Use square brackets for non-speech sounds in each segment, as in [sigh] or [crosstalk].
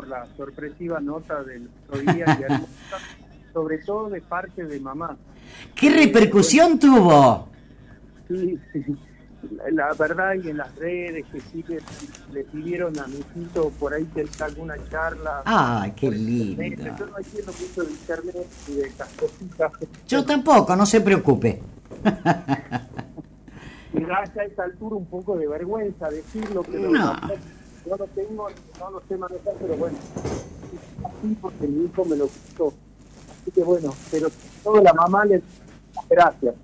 por la sorpresiva nota del día, y [laughs] sobre todo de parte de mamá. ¿Qué repercusión tuvo? Sí, sí, la verdad y en las redes que sí que le pidieron a mi hijito por ahí que alguna charla. ¡Ay, qué lindo! Yo no entiendo mucho de internet y de estas cositas. Yo tampoco, no se preocupe. [laughs] Me da a esta altura un poco de vergüenza decirlo, pero no. Yo lo tengo, no lo sé manejar, pero bueno, así porque mi hijo me lo quitó. Así que bueno, pero toda la mamá le gracias.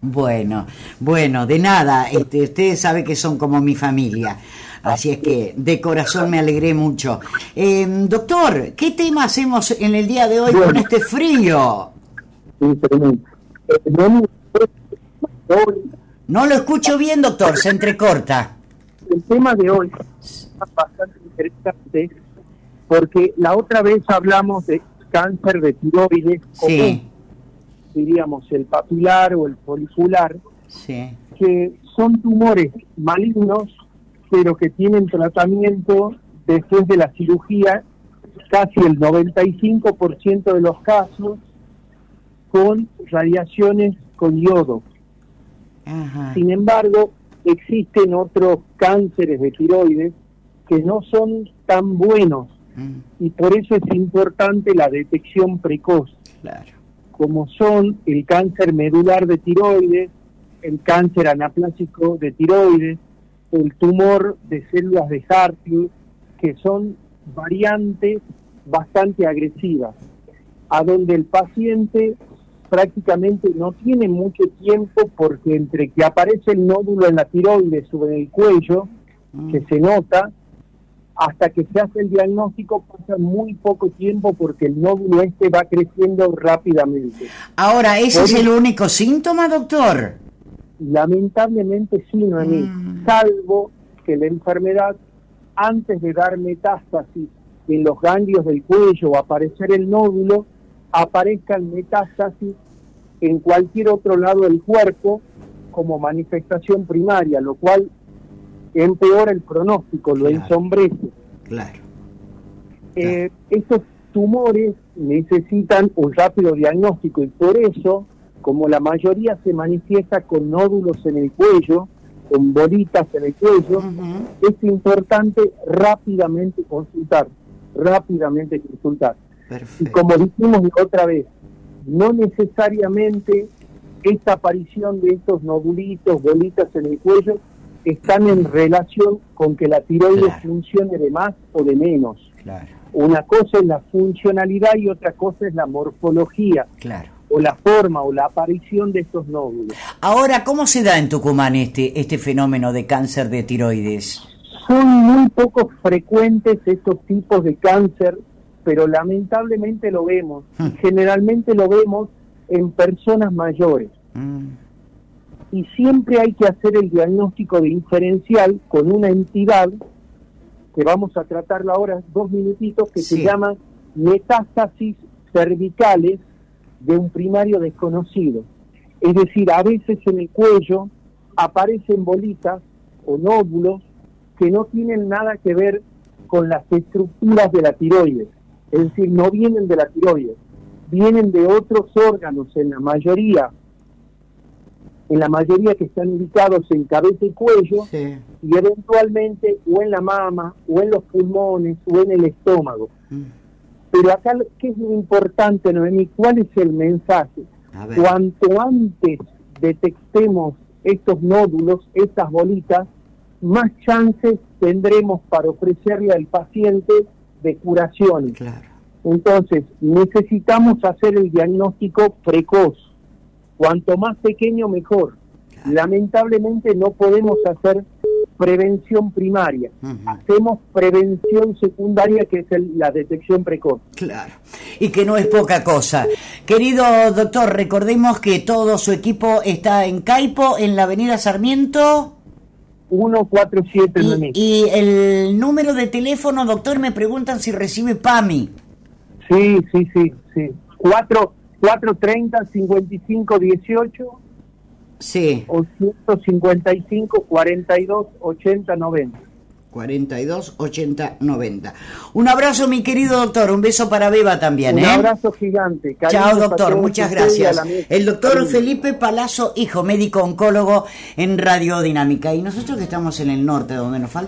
Bueno, bueno, de nada, este, ustedes saben que son como mi familia, así es que de corazón me alegré mucho. Eh, doctor, ¿qué tema hacemos en el día de hoy con este frío? No lo escucho bien, doctor, se entrecorta. El tema de hoy bastante interesante porque la otra vez hablamos de cáncer de tiroides. Sí diríamos el papilar o el folicular, que son tumores malignos, pero que tienen tratamiento después de la cirugía, casi el 95% de los casos, con radiaciones con yodo. Sin embargo, existen otros cánceres de tiroides que no son tan buenos mm. y por eso es importante la detección precoz. Claro como son el cáncer medular de tiroides, el cáncer anaplásico de tiroides, el tumor de células de Hartley, que son variantes bastante agresivas, a donde el paciente prácticamente no tiene mucho tiempo porque entre que aparece el nódulo en la tiroides o en el cuello, que se nota, hasta que se hace el diagnóstico pasa muy poco tiempo porque el nódulo este va creciendo rápidamente. Ahora, ¿ese es el único síntoma, doctor? Lamentablemente sí, Noemí, mm. salvo que la enfermedad, antes de dar metástasis en los ganglios del cuello o aparecer el nódulo, aparezca el metástasis en cualquier otro lado del cuerpo como manifestación primaria, lo cual empeora el pronóstico, lo ensombrece. Claro. Eh, estos tumores necesitan un rápido diagnóstico y por eso, como la mayoría se manifiesta con nódulos en el cuello, con bolitas en el cuello, es importante rápidamente consultar, rápidamente consultar. Y como dijimos otra vez, no necesariamente esta aparición de estos nodulitos, bolitas en el cuello, están en relación con que la tiroides funcione de más o de menos. Una cosa es la funcionalidad y otra cosa es la morfología. O la forma o la aparición de estos nódulos. Ahora, ¿cómo se da en Tucumán este, este fenómeno de cáncer de tiroides? Son muy poco frecuentes estos tipos de cáncer, pero lamentablemente lo vemos. Hmm. generalmente lo vemos en personas mayores. Mm y siempre hay que hacer el diagnóstico diferencial con una entidad que vamos a tratarla ahora dos minutitos que se llama metástasis cervicales de un primario desconocido. Es decir, a veces en el cuello aparecen bolitas o nódulos que no tienen nada que ver con las estructuras de la tiroides, es decir, no vienen de la tiroides, vienen de otros órganos, en la mayoría en la mayoría que están ubicados en cabeza y cuello, y eventualmente o en la mama, o en los pulmones, o en el estómago. Mm. Pero acá, ¿qué es lo importante, Noemí? ¿Cuál es el mensaje? Cuanto antes detectemos estos nódulos, estas bolitas, más chances tendremos para ofrecerle al paciente de curación. Entonces, necesitamos hacer el diagnóstico precoz Cuanto más pequeño, mejor. Lamentablemente no podemos hacer prevención primaria. Hacemos prevención secundaria, que es la detección precoz. Claro, y que no es poca cosa. Querido doctor, recordemos que todo su equipo está en Caipo, en la avenida Sarmiento. 147 y, y el número de teléfono, doctor, me preguntan si recibe PAMI. Sí, sí, sí, sí. 4 430 55 18 sí o 155 42 80 90 42 80 90. Un abrazo, mi querido doctor. Un beso para Beba también. Un ¿eh? abrazo gigante. Chao, doctor. Muchas gracias. El doctor Felipe Palazzo, hijo médico oncólogo en Radiodinámica. Y nosotros que estamos en el norte, donde nos falta.